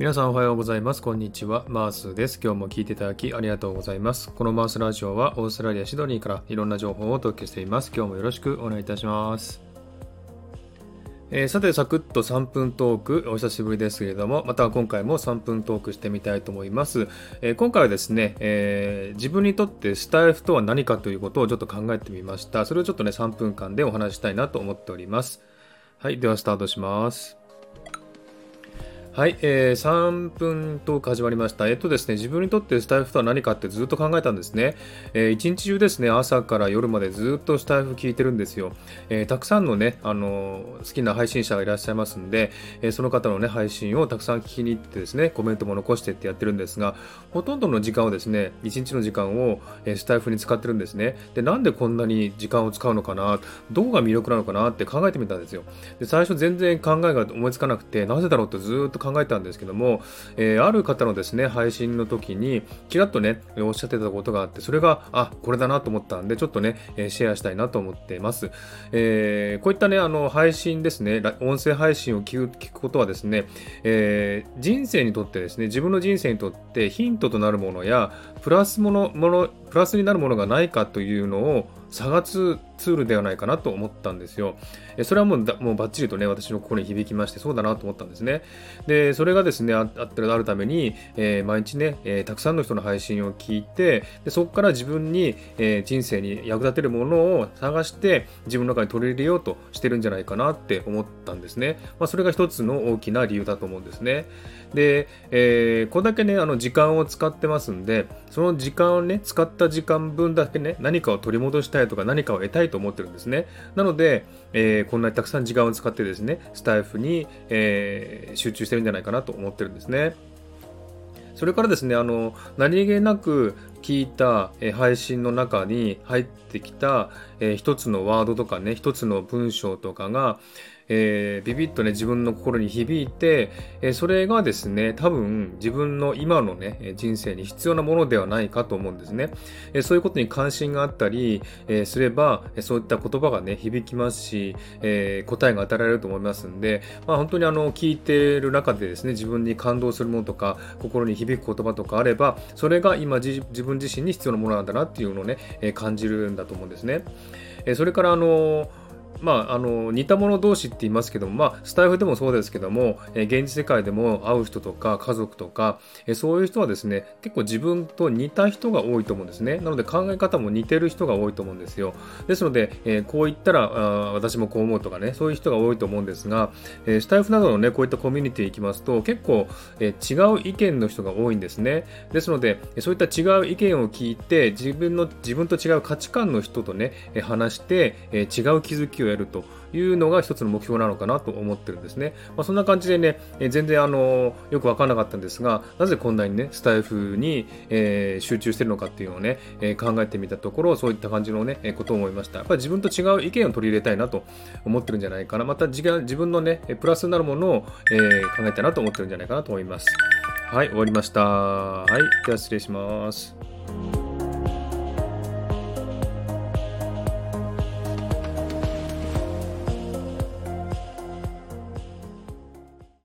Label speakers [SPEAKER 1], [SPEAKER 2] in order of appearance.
[SPEAKER 1] 皆さんおはようございます。こんにちは。マースです。今日も聞いていただきありがとうございます。このマースラジオはオーストラリア・シドニーからいろんな情報をお届けしています。今日もよろしくお願いいたします。えー、さて、サクッと3分トーク、お久しぶりですけれども、また今回も3分トークしてみたいと思います。えー、今回はですね、えー、自分にとってスタイフとは何かということをちょっと考えてみました。それをちょっとね、3分間でお話したいなと思っております。はい、ではスタートします。はい、えー、3分トーク始まりました。えっとですね、自分にとってスタイフとは何かってずっと考えたんですね。えー、一日中ですね、朝から夜までずっとスタイフ聞いてるんですよ。えー、たくさんのね、あのー、好きな配信者がいらっしゃいますんで、えー、その方のね、配信をたくさん聞きに行ってですね、コメントも残してってやってるんですが、ほとんどの時間をですね、一日の時間を、えー、スタイフに使ってるんですね。で、なんでこんなに時間を使うのかな、どこが魅力なのかなって考えてみたんですよ。で、最初全然考えが思いつかなくて、なぜだろうってずっと考えたんですけども、えー、ある方のですね、配信の時に、ちらっとね、おっしゃってたことがあって、それが、あ、これだなと思ったんで、ちょっとね、えシェアしたいなと思っています。えー、こういったね、あの、配信ですね、音声配信を聞く聞くことはですね、えー、人生にとってですね、自分の人生にとってヒントとなるものや、プラスもの、もの、プラスになるものがないかというのを探すツールではないかなと思ったんですよ。それはもうもうバッチリとね、私の心に響きまして、そうだなと思ったんですね。で、それがですね、あってあるために、えー、毎日ね、えー、たくさんの人の配信を聞いて、でそこから自分に、えー、人生に役立てるものを探して、自分の中に取り入れようとしてるんじゃないかなって思ったんですね。まあ、それが一つの大きな理由だと思うんですね。で、えこれだけね、あの時間を使ってますんで、その時間をね、使った時間分だけね、何かを取り戻したいとか何かを得たいと思ってるんですね。なので、えー、こんなにたくさん時間を使ってですね、スタイフに、えー、集中してるんじゃないかなと思ってるんですね。それからですね、あの、何気なく聞いた、え配信の中に入ってきた、えー、一つのワードとかね、一つの文章とかが、えー、ビビッとね、自分の心に響いて、え、それがですね、多分自分の今のね、人生に必要なものではないかと思うんですね。え、そういうことに関心があったり、えすれば、そういった言葉がね、響きますし、え答えが与えられると思いますんで、まあ本当にあの、聞いてる中でですね、自分に感動するものとか、心に響く言葉とかあれば、それが今自分自身に必要なものなんだなっていうのをね、え感じるんだと思うんですね。えそれからあのまあ、あの似た者同士って言いますけども、まあ、スタイフでもそうですけども、え現実世界でも会う人とか家族とか、えそういう人はですね結構自分と似た人が多いと思うんですね。なので考え方も似てる人が多いと思うんですよ。ですので、えこう言ったらあ私もこう思うとかねそういう人が多いと思うんですが、えスタイフなどのねこういったコミュニティ行きますと結構、え違う意見の人が多いんですね。ですのでそういった違う意見を聞いて自分の自分と違う価値観の人とね話して、え違う気づきを得るというのが一つの目標なのかなと思ってるんですね。まあ、そんな感じでね、え全然あのよくわからなかったんですが、なぜこんなにね、スタイフに、えー、集中してるのかっていうのをね、えー、考えてみたところ、そういった感じのね、えことを思いました。やっぱり自分と違う意見を取り入れたいなと思ってるんじゃないかな。また自分のね、プラスになるものを、えー、考えたいなと思ってるんじゃないかなと思います。はい、終わりました。はい、では失礼します。